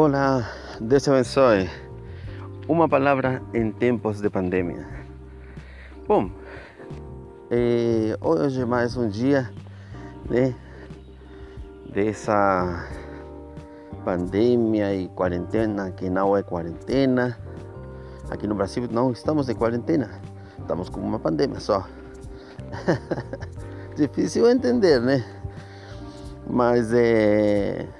Olá, Deus te abençoe. Uma palavra em tempos de pandemia. Bom, eh, hoje mais um dia né, dessa pandemia e quarentena que não é quarentena. Aqui no Brasil não estamos de quarentena, estamos com uma pandemia só. Difícil entender, né? Mas é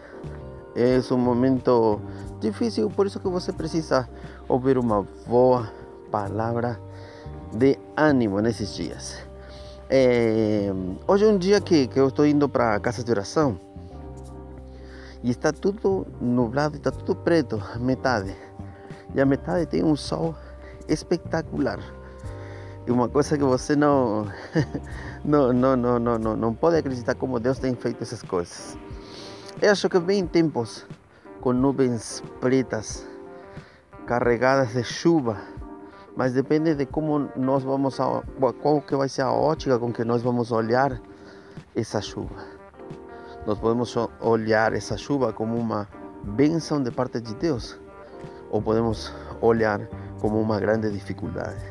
é um momento difícil, por isso que você precisa ouvir uma boa palavra de ânimo nesses dias. É, hoje é um dia que, que eu estou indo para a casa de oração e está tudo nublado, está tudo preto, metade. E a metade tem um sol espetacular. E uma coisa que você não, não, não, não, não, não pode acreditar como Deus tem feito essas coisas. Eu acho que vem tempos com nuvens pretas carregadas de chuva, mas depende de como nós vamos a, qual que vai ser a ótica com que nós vamos olhar essa chuva. Nós podemos olhar essa chuva como uma bênção de parte de Deus, ou podemos olhar como uma grande dificuldade.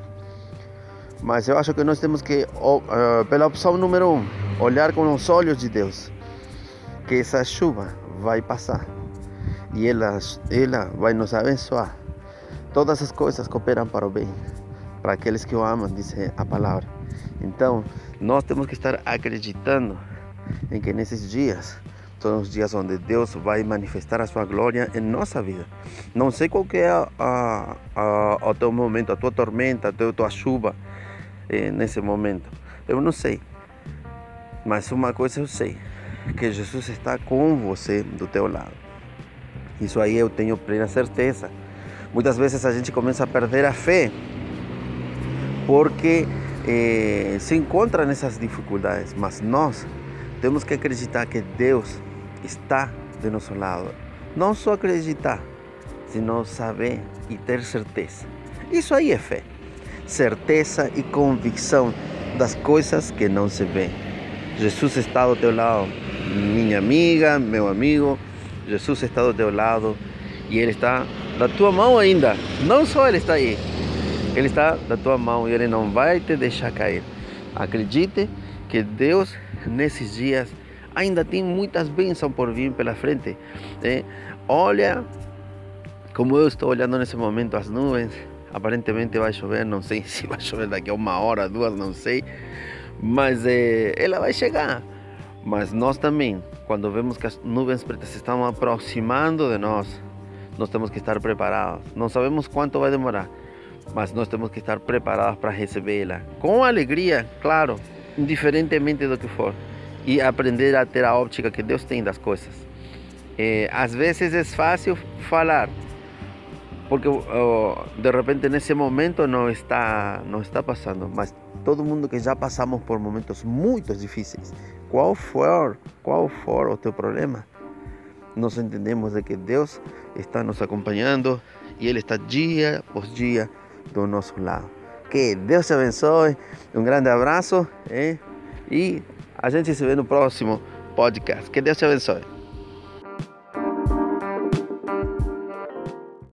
Mas eu acho que nós temos que, pela opção número um, olhar com os olhos de Deus que essa chuva vai passar e ela, ela vai nos abençoar. Todas as coisas cooperam para o bem, para aqueles que o amam, diz a palavra. Então, nós temos que estar acreditando em que nesses dias são os dias onde Deus vai manifestar a sua glória em nossa vida. Não sei qual é a, a, a, o teu momento, a tua tormenta, a tua, a tua chuva eh, nesse momento. Eu não sei. Mas uma coisa eu sei que Jesus está com você do teu lado. Isso aí eu tenho plena certeza. Muitas vezes a gente começa a perder a fé porque eh, se encontra nessas dificuldades, mas nós temos que acreditar que Deus está de nosso lado. Não só acreditar, sino saber e ter certeza. Isso aí é fé. Certeza e convicção das coisas que não se vê. Jesus está do teu lado minha amiga, meu amigo, Jesus está do teu lado e Ele está da tua mão ainda. Não só Ele está aí, Ele está da tua mão e Ele não vai te deixar cair. Acredite que Deus nesses dias ainda tem muitas bênçãos por vir pela frente. Né? Olha como eu estou olhando nesse momento as nuvens. Aparentemente vai chover, não sei se vai chover daqui a uma hora, duas, não sei. Mas é, ela vai chegar. Mas nós também, quando vemos que as nuvens pretas estão aproximando de nós, nós temos que estar preparados. Não sabemos quanto vai demorar, mas nós temos que estar preparados para recebê-la. Com alegria, claro, indiferentemente do que for. E aprender a ter a óptica que Deus tem das coisas. É, às vezes é fácil falar, porque oh, de repente nesse momento não está, não está passando, mas todo mundo que já passamos por momentos muito difíceis, qual for, qual for o teu problema, nós entendemos de que Deus está nos acompanhando e Ele está dia após dia do nosso lado. Que Deus te abençoe, um grande abraço eh? e a gente se vê no próximo podcast. Que Deus te abençoe.